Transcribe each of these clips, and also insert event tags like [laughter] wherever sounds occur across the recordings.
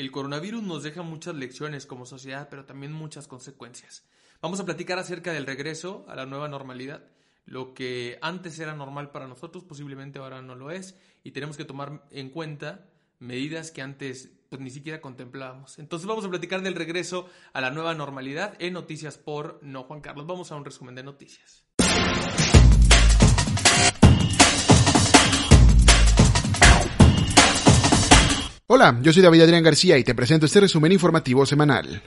el coronavirus nos deja muchas lecciones como sociedad, pero también muchas consecuencias. Vamos a platicar acerca del regreso a la nueva normalidad. Lo que antes era normal para nosotros posiblemente ahora no lo es y tenemos que tomar en cuenta medidas que antes pues, ni siquiera contemplábamos. Entonces vamos a platicar del regreso a la nueva normalidad en Noticias por No Juan Carlos. Vamos a un resumen de noticias. Hola, yo soy David Adrián García y te presento este resumen informativo semanal.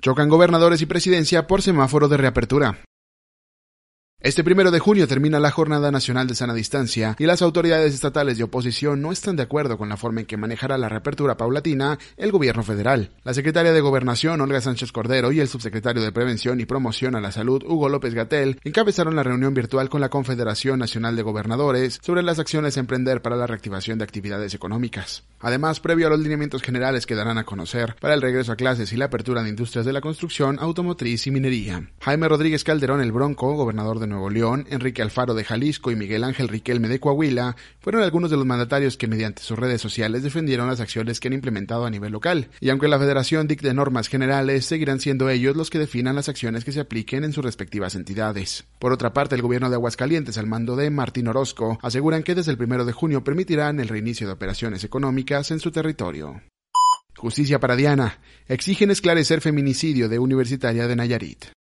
Chocan gobernadores y presidencia por semáforo de reapertura. Este primero de junio termina la Jornada Nacional de Sana Distancia y las autoridades estatales de oposición no están de acuerdo con la forma en que manejará la reapertura paulatina el gobierno federal. La secretaria de Gobernación, Olga Sánchez Cordero, y el subsecretario de Prevención y Promoción a la Salud, Hugo López Gatel, encabezaron la reunión virtual con la Confederación Nacional de Gobernadores sobre las acciones a emprender para la reactivación de actividades económicas. Además, previo a los lineamientos generales que darán a conocer para el regreso a clases y la apertura de industrias de la construcción, automotriz y minería. Jaime Rodríguez Calderón, el Bronco, gobernador de Nuevo León, Enrique Alfaro de Jalisco y Miguel Ángel Riquelme de Coahuila fueron algunos de los mandatarios que mediante sus redes sociales defendieron las acciones que han implementado a nivel local. Y aunque la federación dicte normas generales, seguirán siendo ellos los que definan las acciones que se apliquen en sus respectivas entidades. Por otra parte, el gobierno de Aguascalientes, al mando de Martín Orozco, aseguran que desde el primero de junio permitirán el reinicio de operaciones económicas en su territorio. Justicia para Diana. Exigen esclarecer feminicidio de Universitaria de Nayarit.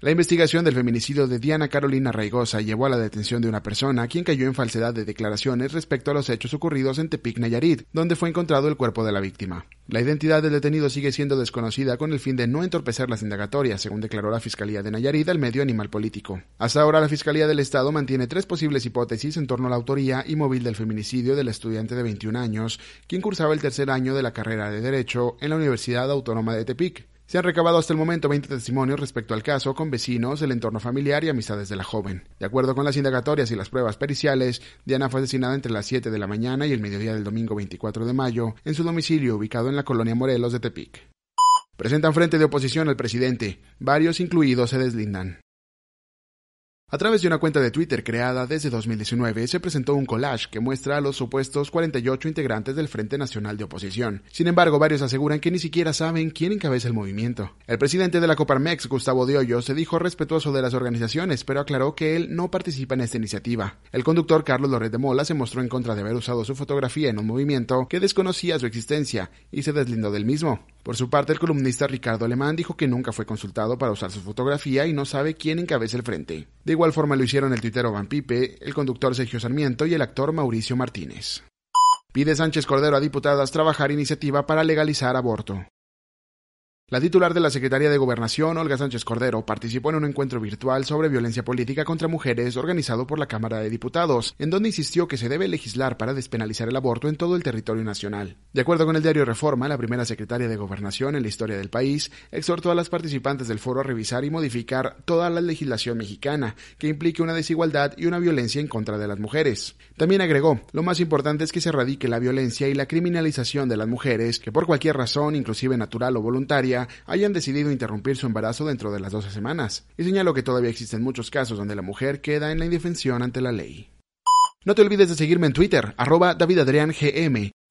La investigación del feminicidio de Diana Carolina Raigosa llevó a la detención de una persona quien cayó en falsedad de declaraciones respecto a los hechos ocurridos en Tepic, Nayarit, donde fue encontrado el cuerpo de la víctima. La identidad del detenido sigue siendo desconocida con el fin de no entorpecer las indagatorias, según declaró la Fiscalía de Nayarit al medio animal político. Hasta ahora la Fiscalía del Estado mantiene tres posibles hipótesis en torno a la autoría y móvil del feminicidio del estudiante de 21 años, quien cursaba el tercer año de la carrera de Derecho en la Universidad Autónoma de Tepic. Se han recabado hasta el momento 20 testimonios respecto al caso con vecinos, el entorno familiar y amistades de la joven. De acuerdo con las indagatorias y las pruebas periciales, Diana fue asesinada entre las 7 de la mañana y el mediodía del domingo 24 de mayo en su domicilio ubicado en la colonia Morelos de Tepic. Presentan frente de oposición al presidente. Varios incluidos se deslindan. A través de una cuenta de Twitter creada desde 2019, se presentó un collage que muestra a los supuestos 48 integrantes del Frente Nacional de Oposición. Sin embargo, varios aseguran que ni siquiera saben quién encabeza el movimiento. El presidente de la Coparmex, Gustavo de se dijo respetuoso de las organizaciones, pero aclaró que él no participa en esta iniciativa. El conductor Carlos Loret de Mola se mostró en contra de haber usado su fotografía en un movimiento que desconocía su existencia y se deslindó del mismo. Por su parte, el columnista Ricardo Alemán dijo que nunca fue consultado para usar su fotografía y no sabe quién encabeza el frente. Igual forma lo hicieron el tuitero Van Pipe, el conductor Sergio Sarmiento y el actor Mauricio Martínez. Pide Sánchez Cordero a diputadas trabajar iniciativa para legalizar aborto. La titular de la Secretaría de Gobernación, Olga Sánchez Cordero, participó en un encuentro virtual sobre violencia política contra mujeres organizado por la Cámara de Diputados, en donde insistió que se debe legislar para despenalizar el aborto en todo el territorio nacional. De acuerdo con el diario Reforma, la primera secretaria de Gobernación en la historia del país exhortó a las participantes del foro a revisar y modificar toda la legislación mexicana que implique una desigualdad y una violencia en contra de las mujeres. También agregó, lo más importante es que se erradique la violencia y la criminalización de las mujeres que por cualquier razón, inclusive natural o voluntaria, hayan decidido interrumpir su embarazo dentro de las 12 semanas, y señaló que todavía existen muchos casos donde la mujer queda en la indefensión ante la ley. No te olvides de seguirme en Twitter, arroba davidadriangm,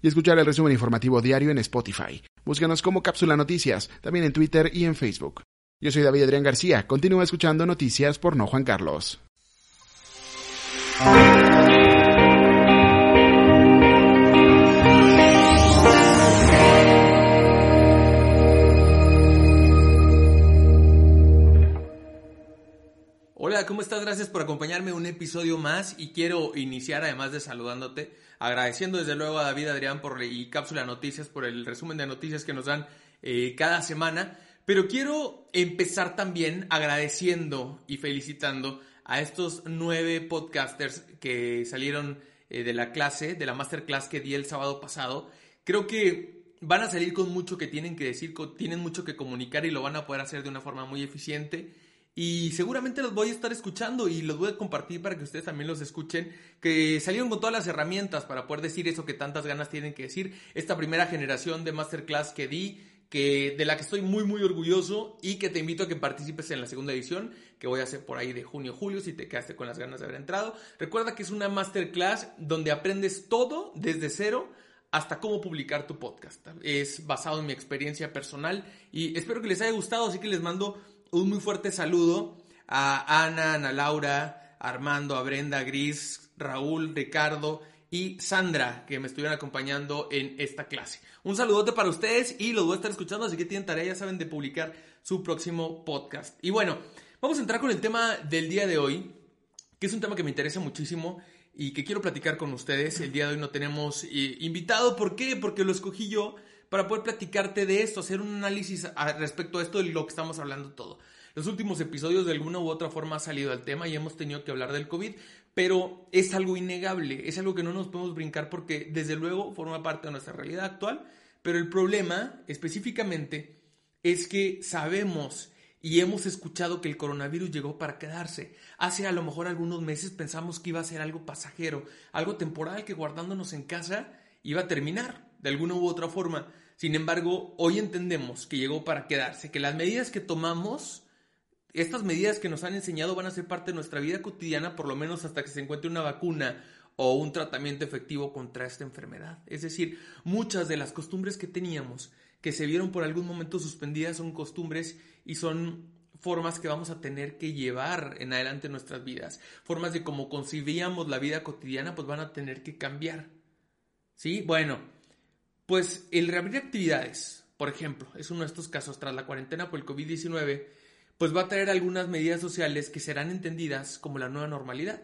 y escuchar el resumen informativo diario en Spotify. Búscanos como Cápsula Noticias, también en Twitter y en Facebook. Yo soy David Adrián García, continúa escuchando noticias por No Juan Carlos. Hola, ¿cómo estás? Gracias por acompañarme un episodio más y quiero iniciar además de saludándote, agradeciendo desde luego a David Adrián por y Cápsula Noticias por el resumen de noticias que nos dan eh, cada semana, pero quiero empezar también agradeciendo y felicitando a estos nueve podcasters que salieron eh, de la clase, de la masterclass que di el sábado pasado. Creo que van a salir con mucho que tienen que decir, tienen mucho que comunicar y lo van a poder hacer de una forma muy eficiente y seguramente los voy a estar escuchando y los voy a compartir para que ustedes también los escuchen, que salieron con todas las herramientas para poder decir eso que tantas ganas tienen que decir. Esta primera generación de masterclass que di, que de la que estoy muy muy orgulloso y que te invito a que participes en la segunda edición, que voy a hacer por ahí de junio julio si te quedaste con las ganas de haber entrado. Recuerda que es una masterclass donde aprendes todo desde cero hasta cómo publicar tu podcast. Es basado en mi experiencia personal y espero que les haya gustado, así que les mando un muy fuerte saludo a Ana, Ana Laura, Armando, a Brenda, Gris, Raúl, Ricardo y Sandra que me estuvieron acompañando en esta clase. Un saludote para ustedes y los voy a estar escuchando, así que tienen tarea, ya saben, de publicar su próximo podcast. Y bueno, vamos a entrar con el tema del día de hoy, que es un tema que me interesa muchísimo y que quiero platicar con ustedes. El día de hoy no tenemos eh, invitado, ¿por qué? Porque lo escogí yo para poder platicarte de esto, hacer un análisis respecto a esto de lo que estamos hablando todo. Los últimos episodios de alguna u otra forma ha salido al tema y hemos tenido que hablar del COVID, pero es algo innegable, es algo que no nos podemos brincar porque desde luego forma parte de nuestra realidad actual, pero el problema específicamente es que sabemos y hemos escuchado que el coronavirus llegó para quedarse. Hace a lo mejor algunos meses pensamos que iba a ser algo pasajero, algo temporal que guardándonos en casa iba a terminar de alguna u otra forma. Sin embargo, hoy entendemos que llegó para quedarse, que las medidas que tomamos, estas medidas que nos han enseñado van a ser parte de nuestra vida cotidiana, por lo menos hasta que se encuentre una vacuna o un tratamiento efectivo contra esta enfermedad. Es decir, muchas de las costumbres que teníamos, que se vieron por algún momento suspendidas, son costumbres y son formas que vamos a tener que llevar en adelante nuestras vidas. Formas de cómo concibíamos la vida cotidiana, pues van a tener que cambiar. ¿Sí? Bueno, pues el reabrir actividades, por ejemplo, es uno de estos casos tras la cuarentena por el COVID-19, pues va a traer algunas medidas sociales que serán entendidas como la nueva normalidad.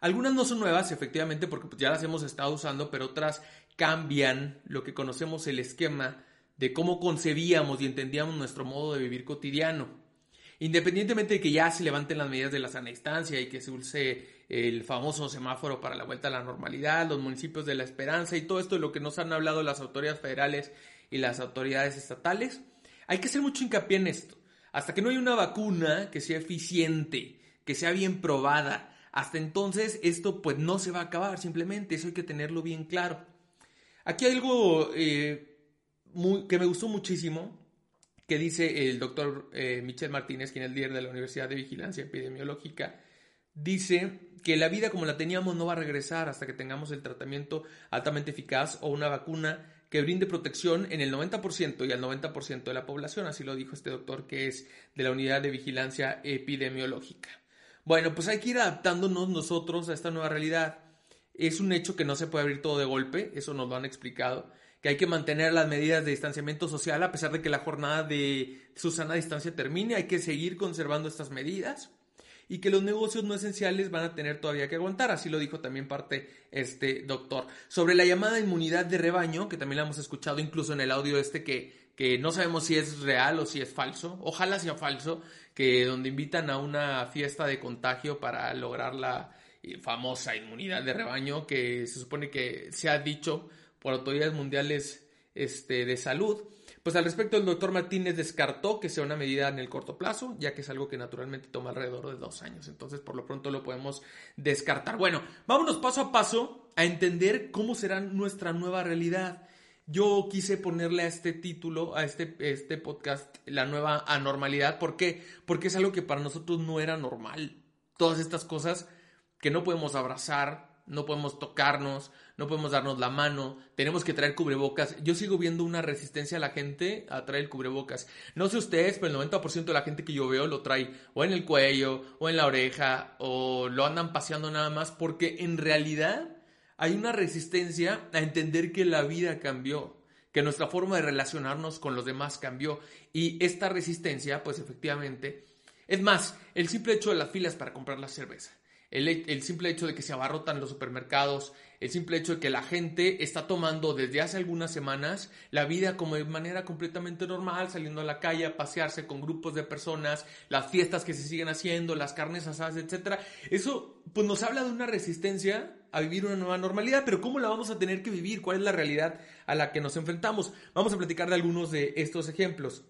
Algunas no son nuevas, efectivamente, porque pues, ya las hemos estado usando, pero otras cambian lo que conocemos el esquema de cómo concebíamos y entendíamos nuestro modo de vivir cotidiano. Independientemente de que ya se levanten las medidas de la sana distancia y que se use el famoso semáforo para la vuelta a la normalidad, los municipios de la esperanza y todo esto de lo que nos han hablado las autoridades federales y las autoridades estatales, hay que hacer mucho hincapié en esto. Hasta que no haya una vacuna que sea eficiente, que sea bien probada, hasta entonces esto pues no se va a acabar, simplemente eso hay que tenerlo bien claro. Aquí hay algo eh, que me gustó muchísimo, que dice el doctor eh, Michel Martínez, quien es líder de la Universidad de Vigilancia Epidemiológica, dice que la vida como la teníamos no va a regresar hasta que tengamos el tratamiento altamente eficaz o una vacuna que brinde protección en el 90% y al 90% de la población, así lo dijo este doctor que es de la Unidad de Vigilancia Epidemiológica. Bueno, pues hay que ir adaptándonos nosotros a esta nueva realidad. Es un hecho que no se puede abrir todo de golpe, eso nos lo han explicado que hay que mantener las medidas de distanciamiento social a pesar de que la jornada de Susana distancia termine, hay que seguir conservando estas medidas y que los negocios no esenciales van a tener todavía que aguantar, así lo dijo también parte este doctor. Sobre la llamada inmunidad de rebaño, que también la hemos escuchado incluso en el audio este que, que no sabemos si es real o si es falso, ojalá sea falso, que donde invitan a una fiesta de contagio para lograr la eh, famosa inmunidad de rebaño que se supone que se ha dicho por autoridades mundiales este, de salud. Pues al respecto, el doctor Martínez descartó que sea una medida en el corto plazo, ya que es algo que naturalmente toma alrededor de dos años. Entonces, por lo pronto lo podemos descartar. Bueno, vámonos paso a paso a entender cómo será nuestra nueva realidad. Yo quise ponerle a este título, a este, este podcast, la nueva anormalidad. ¿Por qué? Porque es algo que para nosotros no era normal. Todas estas cosas que no podemos abrazar, no podemos tocarnos, no podemos darnos la mano, tenemos que traer cubrebocas. Yo sigo viendo una resistencia a la gente a traer cubrebocas. No sé ustedes, pero el 90% de la gente que yo veo lo trae o en el cuello, o en la oreja, o lo andan paseando nada más, porque en realidad hay una resistencia a entender que la vida cambió, que nuestra forma de relacionarnos con los demás cambió. Y esta resistencia, pues efectivamente, es más, el simple hecho de las filas para comprar la cerveza el, simple hecho de que se abarrotan los supermercados, el simple hecho de que la gente está tomando desde hace algunas semanas la vida como de manera completamente normal, saliendo a la calle pasearse con grupos de personas, las fiestas que se siguen haciendo, las carnes asadas, etcétera. Eso pues nos habla de una resistencia a vivir una nueva normalidad, pero ¿cómo la vamos a tener que vivir? ¿Cuál es la realidad a la que nos enfrentamos? Vamos a platicar de algunos de estos ejemplos.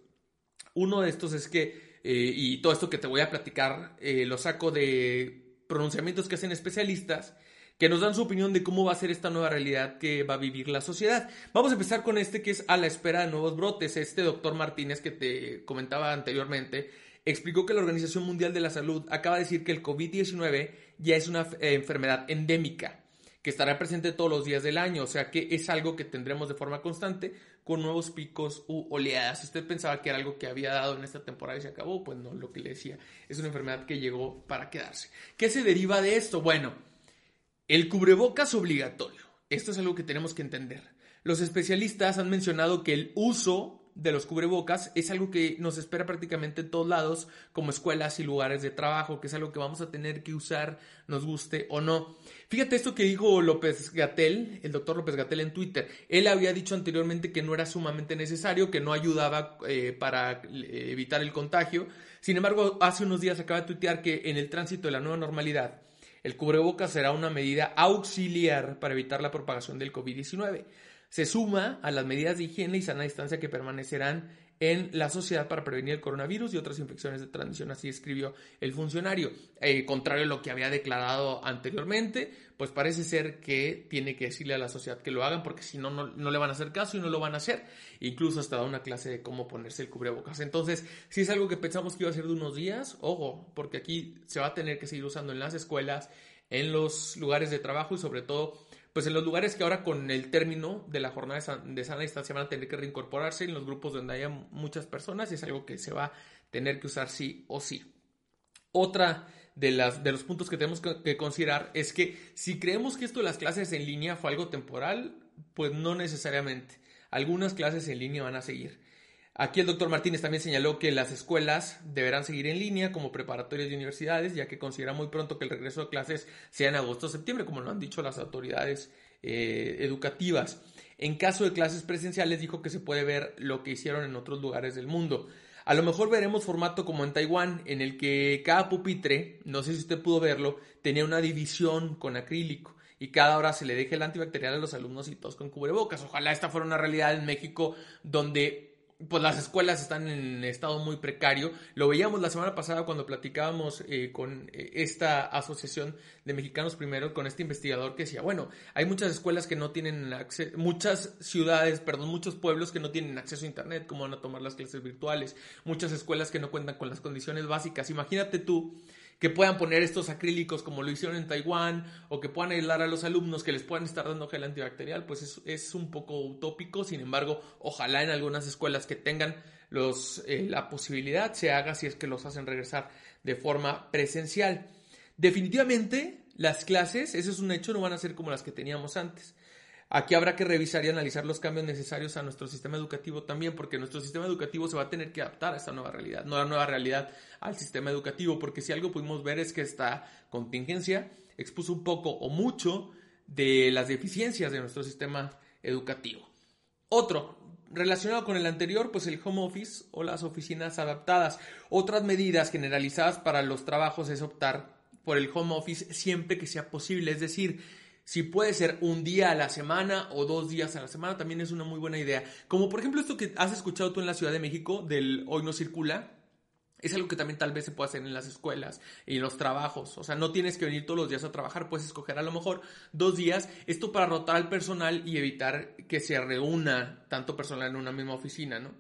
Uno de estos es que, eh, y todo esto que te voy a platicar, eh, lo saco de pronunciamientos que hacen especialistas que nos dan su opinión de cómo va a ser esta nueva realidad que va a vivir la sociedad. Vamos a empezar con este que es a la espera de nuevos brotes. Este doctor Martínez que te comentaba anteriormente explicó que la Organización Mundial de la Salud acaba de decir que el COVID-19 ya es una eh, enfermedad endémica, que estará presente todos los días del año, o sea que es algo que tendremos de forma constante con nuevos picos u oleadas. Usted pensaba que era algo que había dado en esta temporada y se acabó, pues no, lo que le decía, es una enfermedad que llegó para quedarse. ¿Qué se deriva de esto? Bueno, el cubrebocas obligatorio. Esto es algo que tenemos que entender. Los especialistas han mencionado que el uso de los cubrebocas es algo que nos espera prácticamente en todos lados, como escuelas y lugares de trabajo, que es algo que vamos a tener que usar, nos guste o no. Fíjate esto que dijo López Gatel, el doctor López Gatel en Twitter. Él había dicho anteriormente que no era sumamente necesario, que no ayudaba eh, para eh, evitar el contagio. Sin embargo, hace unos días acaba de tuitear que en el tránsito de la nueva normalidad, el cubrebocas será una medida auxiliar para evitar la propagación del COVID-19 se suma a las medidas de higiene y sana distancia que permanecerán en la sociedad para prevenir el coronavirus y otras infecciones de transmisión, así escribió el funcionario. Eh, contrario a lo que había declarado anteriormente, pues parece ser que tiene que decirle a la sociedad que lo hagan porque si no, no le van a hacer caso y no lo van a hacer. Incluso hasta da una clase de cómo ponerse el cubrebocas. Entonces, si es algo que pensamos que iba a ser de unos días, ojo, porque aquí se va a tener que seguir usando en las escuelas, en los lugares de trabajo y sobre todo pues en los lugares que ahora con el término de la jornada de sana distancia van a tener que reincorporarse en los grupos donde haya muchas personas y es algo que se va a tener que usar sí o sí. Otra de, las, de los puntos que tenemos que considerar es que si creemos que esto de las clases en línea fue algo temporal, pues no necesariamente. Algunas clases en línea van a seguir. Aquí el doctor Martínez también señaló que las escuelas deberán seguir en línea como preparatorias de universidades, ya que considera muy pronto que el regreso de clases sea en agosto o septiembre, como lo han dicho las autoridades eh, educativas. En caso de clases presenciales, dijo que se puede ver lo que hicieron en otros lugares del mundo. A lo mejor veremos formato como en Taiwán, en el que cada pupitre, no sé si usted pudo verlo, tenía una división con acrílico y cada hora se le deje el antibacterial a los alumnos y todos con cubrebocas. Ojalá esta fuera una realidad en México donde pues las escuelas están en estado muy precario. Lo veíamos la semana pasada cuando platicábamos eh, con eh, esta asociación de mexicanos primero, con este investigador que decía, bueno, hay muchas escuelas que no tienen acceso, muchas ciudades, perdón, muchos pueblos que no tienen acceso a internet, cómo van a tomar las clases virtuales, muchas escuelas que no cuentan con las condiciones básicas. Imagínate tú que puedan poner estos acrílicos como lo hicieron en Taiwán o que puedan aislar a los alumnos, que les puedan estar dando gel antibacterial, pues es, es un poco utópico. Sin embargo, ojalá en algunas escuelas que tengan los, eh, la posibilidad se haga si es que los hacen regresar de forma presencial. Definitivamente, las clases, eso es un hecho, no van a ser como las que teníamos antes. Aquí habrá que revisar y analizar los cambios necesarios a nuestro sistema educativo también, porque nuestro sistema educativo se va a tener que adaptar a esta nueva realidad, no a la nueva realidad al sistema educativo, porque si algo pudimos ver es que esta contingencia expuso un poco o mucho de las deficiencias de nuestro sistema educativo. Otro, relacionado con el anterior, pues el home office o las oficinas adaptadas. Otras medidas generalizadas para los trabajos es optar por el home office siempre que sea posible, es decir, si puede ser un día a la semana o dos días a la semana, también es una muy buena idea. Como por ejemplo esto que has escuchado tú en la Ciudad de México del Hoy no circula. Es algo que también tal vez se puede hacer en las escuelas y en los trabajos. O sea, no tienes que venir todos los días a trabajar, puedes escoger a lo mejor dos días. Esto para rotar al personal y evitar que se reúna tanto personal en una misma oficina, ¿no?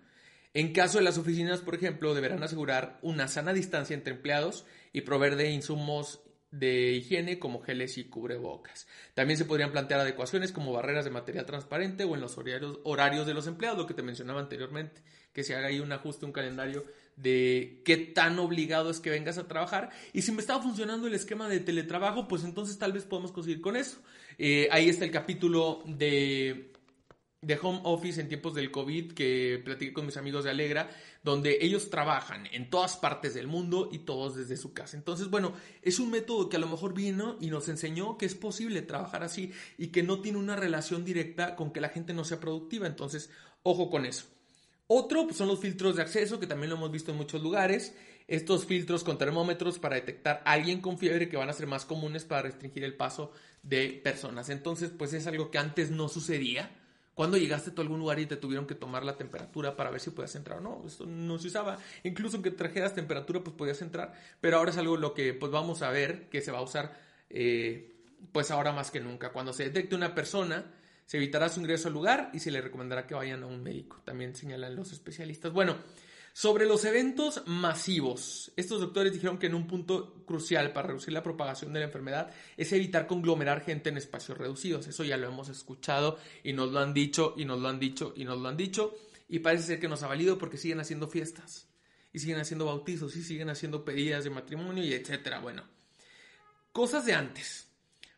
En caso de las oficinas, por ejemplo, deberán asegurar una sana distancia entre empleados y proveer de insumos de higiene como geles y cubrebocas. También se podrían plantear adecuaciones como barreras de material transparente o en los horarios, horarios de los empleados, lo que te mencionaba anteriormente, que se haga ahí un ajuste, un calendario de qué tan obligado es que vengas a trabajar. Y si me estaba funcionando el esquema de teletrabajo, pues entonces tal vez podemos conseguir con eso. Eh, ahí está el capítulo de de home office en tiempos del COVID que platiqué con mis amigos de Alegra, donde ellos trabajan en todas partes del mundo y todos desde su casa. Entonces, bueno, es un método que a lo mejor vino y nos enseñó que es posible trabajar así y que no tiene una relación directa con que la gente no sea productiva. Entonces, ojo con eso. Otro pues, son los filtros de acceso, que también lo hemos visto en muchos lugares. Estos filtros con termómetros para detectar a alguien con fiebre que van a ser más comunes para restringir el paso de personas. Entonces, pues es algo que antes no sucedía cuando llegaste a algún lugar y te tuvieron que tomar la temperatura para ver si podías entrar o no? Esto no se usaba. Incluso aunque trajeras temperatura, pues podías entrar. Pero ahora es algo lo que pues vamos a ver que se va a usar eh, pues ahora más que nunca. Cuando se detecte una persona, se evitará su ingreso al lugar y se le recomendará que vayan a un médico. También señalan los especialistas. Bueno, Sobre los eventos masivos, estos doctores dijeron que en un punto crucial para reducir la propagación de la enfermedad es evitar conglomerar gente en espacios reducidos. Eso ya lo hemos escuchado y nos lo han dicho y nos lo han dicho y nos lo han dicho y parece ser que nos ha valido porque siguen haciendo fiestas y siguen haciendo bautizos y siguen haciendo pedidas de matrimonio y etcétera. Bueno, cosas de antes.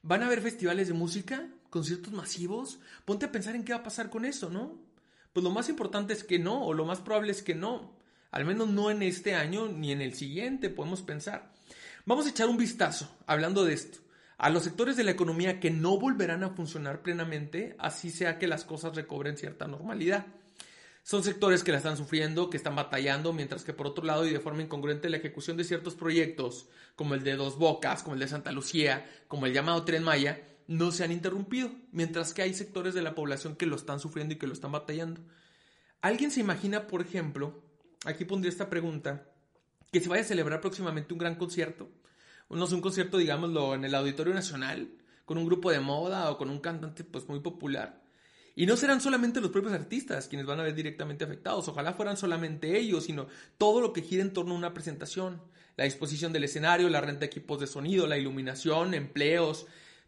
¿Van a haber festivales de música? ¿Conciertos masivos? Ponte a pensar en qué va a pasar con eso, ¿no? Pues lo más importante es que no, o lo más probable es que no. Al menos no en este año ni en el siguiente, podemos pensar. Vamos a echar un vistazo, hablando de esto, a los sectores de la economía que no volverán a funcionar plenamente, así sea que las cosas recobren cierta normalidad. Son sectores que la están sufriendo, que están batallando, mientras que por otro lado y de forma incongruente la ejecución de ciertos proyectos, como el de Dos Bocas, como el de Santa Lucía, como el llamado Tren Maya, no se han interrumpido, mientras que hay sectores de la población que lo están sufriendo y que lo están batallando. ¿Alguien se imagina, por ejemplo, aquí pondría esta pregunta, que se vaya a celebrar próximamente un gran concierto, no sé, un concierto, digámoslo, en el Auditorio Nacional, con un grupo de moda o con un cantante pues muy popular. Y no serán solamente los propios artistas quienes van a ver directamente afectados, ojalá fueran solamente ellos, sino todo lo que gira en torno a una presentación, la disposición del escenario, la renta de equipos de sonido, la iluminación, empleos,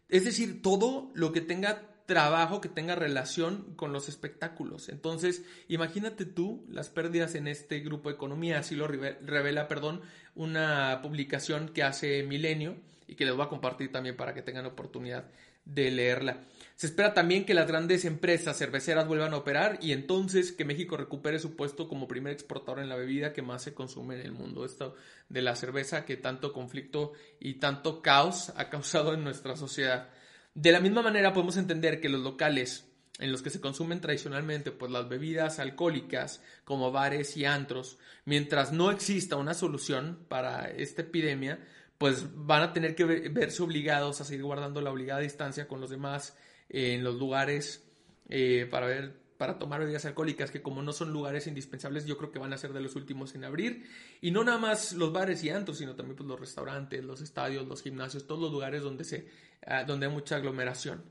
es decir, todo lo que tenga trabajo que tenga relación con los espectáculos. Entonces, imagínate tú las pérdidas en este grupo de economía, así lo revela, perdón, una publicación que hace Milenio y que les voy a compartir también para que tengan oportunidad de leerla. Se espera también que las grandes empresas cerveceras vuelvan a operar y entonces que México recupere su puesto como primer exportador en la bebida que más se consume en el mundo. Esto de la cerveza que tanto conflicto y tanto caos ha [laughs] causado en nuestra sociedad. De la misma manera podemos entender que los locales en los que se consumen tradicionalmente pues las bebidas alcohólicas como bares y antros, mientras no exista una solución para esta epidemia, pues van a tener que verse obligados a seguir guardando la obligada distancia con los demás en los lugares eh, para ver para tomar bebidas alcohólicas que como no son lugares indispensables yo creo que van a ser de los últimos en abrir. Y no nada más los bares y antros sino también pues, los restaurantes los estadios los gimnasios todos los lugares donde se ah, donde hay mucha aglomeración.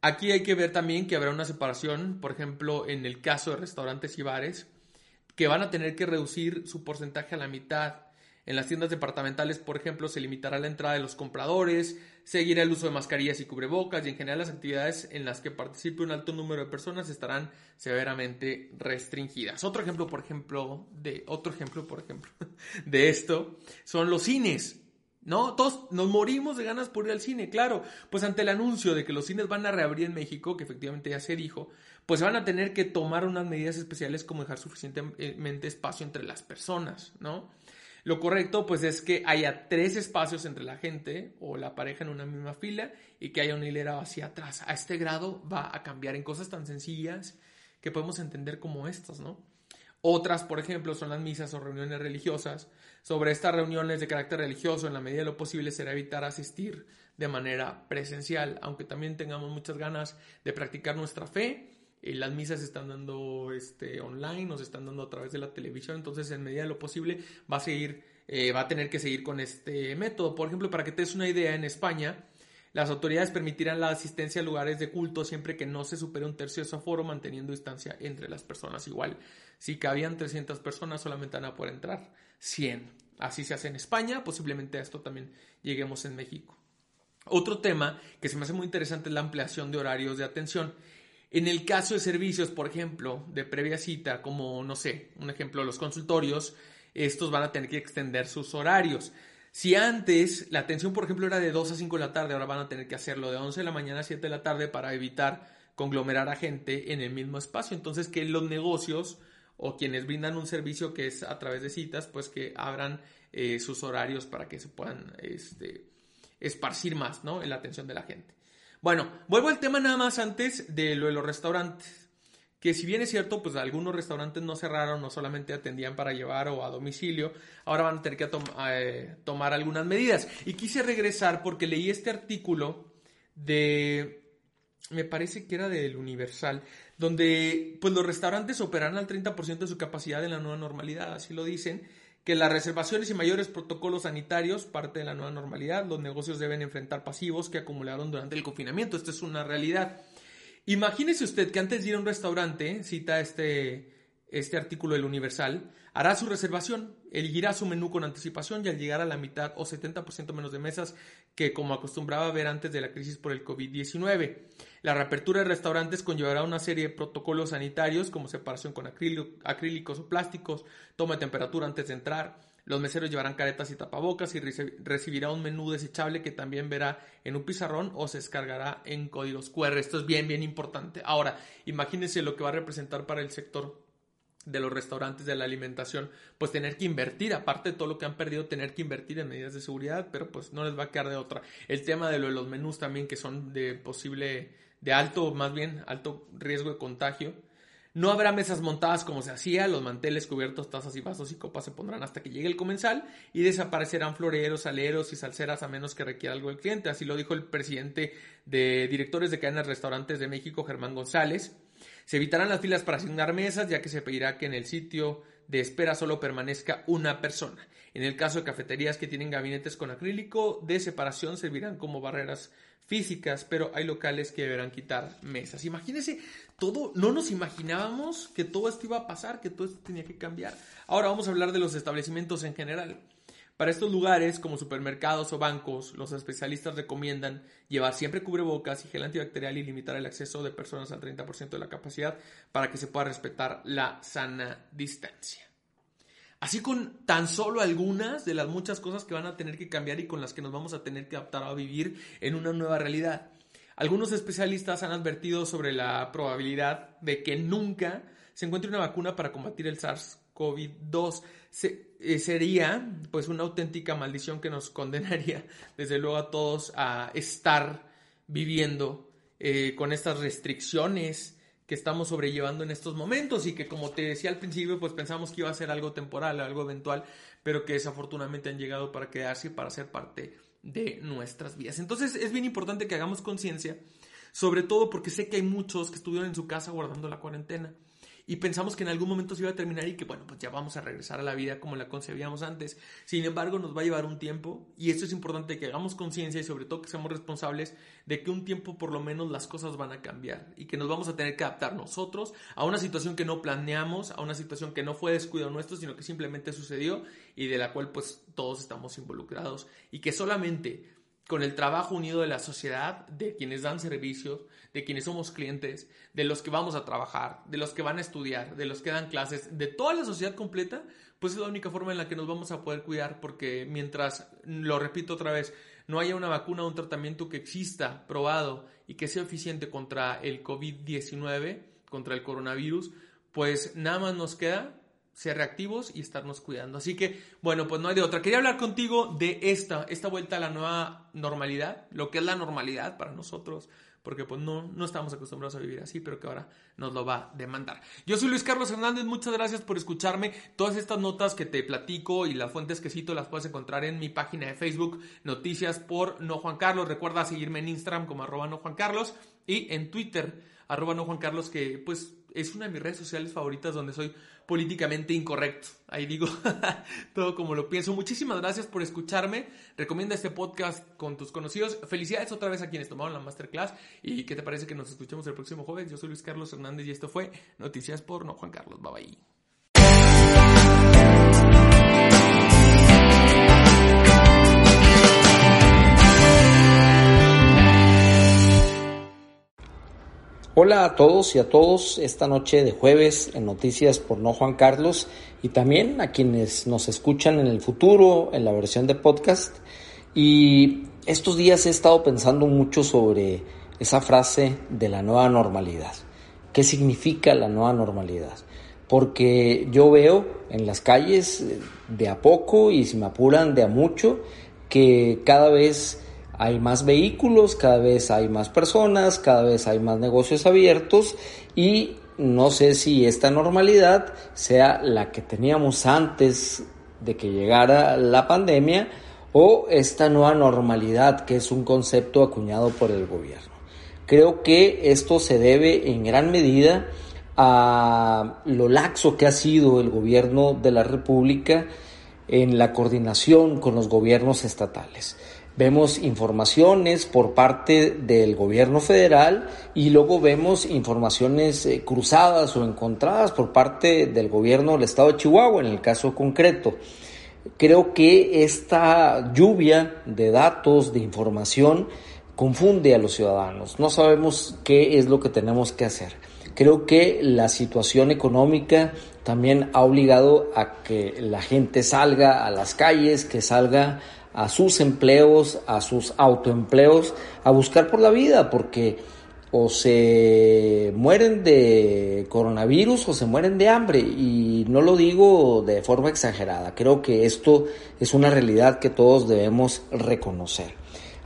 Aquí hay que ver también que habrá una separación por ejemplo en el caso de restaurantes y bares que van a tener que reducir su porcentaje a la mitad. En las tiendas departamentales, por ejemplo, se limitará la entrada de los compradores, seguirá el uso de mascarillas y cubrebocas y en general las actividades en las que participe un alto número de personas estarán severamente restringidas. Otro ejemplo, por ejemplo, de otro ejemplo, por ejemplo, [laughs] de esto son los cines. ¿No? Todos nos morimos de ganas por ir al cine, claro. Pues ante el anuncio de que los cines van a reabrir en México, que efectivamente ya se dijo, pues van a tener que tomar unas medidas especiales como dejar suficientemente espacio entre las personas, ¿no? Lo correcto pues es que haya tres espacios entre la gente o la pareja en una misma fila y que haya una hilera vacía atrás. A este grado va a cambiar en cosas tan sencillas que podemos entender como estas, ¿no? Otras, por ejemplo, son las misas o reuniones religiosas. Sobre estas reuniones de carácter religioso, en la medida de lo posible será evitar asistir de manera presencial, aunque también tengamos muchas ganas de practicar nuestra fe eh, las misas se están dando este, online, nos están dando a través de la televisión, entonces en medida de lo posible va a seguir, eh, va a tener que seguir con este método. Por ejemplo, para que te des una idea, en España las autoridades permitirán la asistencia a lugares de culto siempre que no se supere un tercio de su aforo, manteniendo distancia entre las personas. Igual, si cabían 300 personas, solamente van a poder entrar 100. Así se hace en España, posiblemente a esto también lleguemos en México. Otro tema que se me hace muy interesante es la ampliación de horarios de atención. En el caso de servicios, por ejemplo, de previa cita, como, no sé, un ejemplo, los consultorios, estos van a tener que extender sus horarios. Si antes la atención, por ejemplo, era de 2 a 5 de la tarde, ahora van a tener que hacerlo de 11 de la mañana a 7 de la tarde para evitar conglomerar a gente en el mismo espacio. Entonces, que los negocios o quienes brindan un servicio que es a través de citas, pues que abran eh, sus horarios para que se puedan este, esparcir más ¿no? en la atención de la gente. Bueno, vuelvo al tema nada más antes de lo de los restaurantes. Que si bien es cierto, pues algunos restaurantes no cerraron, no solamente atendían para llevar o a domicilio, ahora van a tener que eh, tomar algunas medidas. Y quise regresar porque leí este artículo de, me parece que era del Universal, donde pues los restaurantes operarán al 30% de su capacidad en la nueva normalidad, así lo dicen, que las reservaciones y mayores protocolos sanitarios, parte de la nueva normalidad, los negocios deben enfrentar pasivos que acumularon durante el confinamiento. Esto es una realidad. Imagínese usted que antes de ir a un restaurante, cita este, este artículo del Universal, hará su reservación, elegirá su menú con anticipación y al llegar a la mitad o 70% menos de mesas que como acostumbraba ver antes de la crisis por el COVID-19. La reapertura de restaurantes conllevará una serie de protocolos sanitarios como separación con acrílicos o plásticos, toma de temperatura antes de entrar, los meseros llevarán caretas y tapabocas y recibirá un menú desechable que también verá en un pizarrón o se descargará en códigos QR. Esto es bien, bien importante. Ahora, imagínense lo que va a representar para el sector de los restaurantes, de la alimentación, pues tener que invertir, aparte de todo lo que han perdido, tener que invertir en medidas de seguridad, pero pues no les va a quedar de otra. El tema de, lo de los menús también, que son de posible, de alto, más bien, alto riesgo de contagio. No habrá mesas montadas como se hacía, los manteles cubiertos, tazas y vasos y copas se pondrán hasta que llegue el comensal y desaparecerán floreros, aleros y salseras a menos que requiera algo el cliente. Así lo dijo el presidente de directores de cadenas restaurantes de México, Germán González. Se evitarán las filas para asignar mesas, ya que se pedirá que en el sitio de espera solo permanezca una persona. En el caso de cafeterías que tienen gabinetes con acrílico de separación, servirán como barreras físicas, pero hay locales que deberán quitar mesas. Imagínense, todo, no nos imaginábamos que todo esto iba a pasar, que todo esto tenía que cambiar. Ahora vamos a hablar de los establecimientos en general. Para estos lugares, como supermercados o bancos, los especialistas recomiendan llevar siempre cubrebocas y gel antibacterial y limitar el acceso de personas al 30% de la capacidad para que se pueda respetar la sana distancia. Así con tan solo algunas de las muchas cosas que van a tener que cambiar y con las que nos vamos a tener que adaptar a vivir en una nueva realidad. Algunos especialistas han advertido sobre la probabilidad de que nunca se encuentre una vacuna para combatir el SARS-CoV-2 eh, sería pues una auténtica maldición que nos [laughs] condenaría desde luego a todos a estar viviendo eh, con estas restricciones que estamos sobrellevando en estos momentos y que como te decía al principio pues pensamos que iba a ser algo temporal, algo eventual, pero que desafortunadamente han llegado para quedarse y para ser parte de nuestras vidas. Entonces es bien importante que hagamos conciencia, sobre todo porque sé que hay muchos que estuvieron en su casa guardando la cuarentena y pensamos que en algún momento se iba a terminar y que bueno, pues ya vamos a regresar a la vida como la concebíamos antes. Sin embargo, nos va a llevar un tiempo y esto es importante que hagamos conciencia y sobre todo que seamos responsables de que un tiempo por lo menos las cosas van a cambiar y que nos vamos a tener que adaptar nosotros a una situación que no planeamos, a una situación que no fue descuido nuestro, sino que simplemente sucedió y de la cual pues todos estamos involucrados y que solamente con el trabajo unido de la sociedad, de quienes dan servicios, de quienes somos clientes, de los que vamos a trabajar, de los que van a estudiar, de los que dan clases, de toda la sociedad completa, pues es la única forma en la que nos vamos a poder cuidar, porque mientras, lo repito otra vez, no haya una vacuna o un tratamiento que exista, probado y que sea eficiente contra el COVID-19, contra el coronavirus, pues nada más nos queda ser reactivos y estarnos cuidando. Así que, bueno, pues no hay de otra. Quería hablar contigo de esta, esta vuelta a la nueva normalidad, lo que es la normalidad para nosotros, porque pues no, no estamos acostumbrados a vivir así, pero que ahora nos lo va a demandar. Yo soy Luis Carlos Hernández, muchas gracias por escucharme. Todas estas notas que te platico y las fuentes que cito las puedes encontrar en mi página de Facebook, Noticias por No Juan Carlos. Recuerda seguirme en Instagram como arroba no Juan Carlos y en Twitter, arroba no Juan Carlos, que pues es una de mis redes sociales favoritas donde soy políticamente incorrecto. Ahí digo [laughs] todo como lo pienso. Muchísimas gracias por escucharme. Recomienda este podcast con tus conocidos. Felicidades otra vez a quienes tomaron la masterclass. ¿Y qué te parece que nos escuchemos el próximo jueves? Yo soy Luis Carlos Hernández y esto fue Noticias por No Juan Carlos. Bye bye. Hola a todos y a todos esta noche de jueves en Noticias por No Juan Carlos y también a quienes nos escuchan en el futuro en la versión de podcast. Y estos días he estado pensando mucho sobre esa frase de la nueva normalidad. ¿Qué significa la nueva normalidad? Porque yo veo en las calles eh, de a poco y si me apuran de a mucho que cada vez hay más vehículos, cada vez hay más personas, cada vez hay más negocios abiertos y no sé si esta normalidad sea la que teníamos antes de que llegara la pandemia o esta nueva normalidad que es un concepto acuñado por el gobierno. Creo que esto se debe en gran medida a lo laxo que ha sido el gobierno de la República en la coordinación con los gobiernos estatales vemos informaciones por parte del gobierno federal y luego vemos informaciones eh, cruzadas o encontradas por parte del gobierno del estado de Chihuahua en el caso concreto. Creo que esta lluvia de datos, de información, confunde a los ciudadanos. No sabemos qué es lo que tenemos que hacer. Creo que la situación económica también ha obligado a que la gente salga a las calles, que salga a sus empleos, a sus autoempleos, a buscar por la vida, porque o se mueren de coronavirus o se mueren de hambre. Y no lo digo de forma exagerada, creo que esto es una realidad que todos debemos reconocer.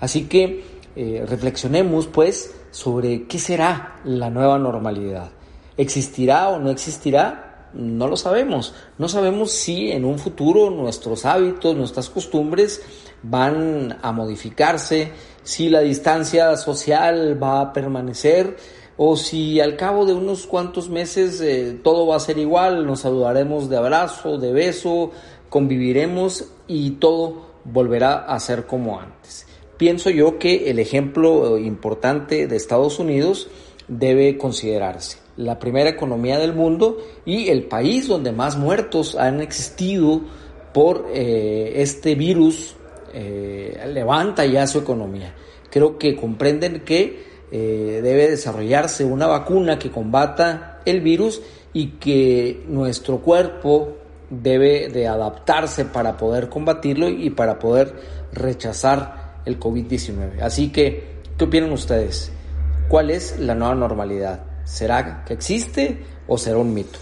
Así que eh, reflexionemos pues sobre qué será la nueva normalidad. ¿Existirá o no existirá? No lo sabemos. No sabemos si en un futuro nuestros hábitos, nuestras costumbres van a modificarse, si la distancia social va a permanecer o si al cabo de unos cuantos meses eh, todo va a ser igual, nos saludaremos de abrazo, de beso, conviviremos y todo volverá a ser como antes. Pienso yo que el ejemplo importante de Estados Unidos debe considerarse. La primera economía del mundo y el país donde más muertos han existido por eh, este virus eh, levanta ya su economía. Creo que comprenden que eh, debe desarrollarse una vacuna que combata el virus y que nuestro cuerpo debe de adaptarse para poder combatirlo y para poder rechazar el COVID-19. Así que, ¿qué opinan ustedes? ¿Cuál es la nueva normalidad? ¿Será que existe o será un mito?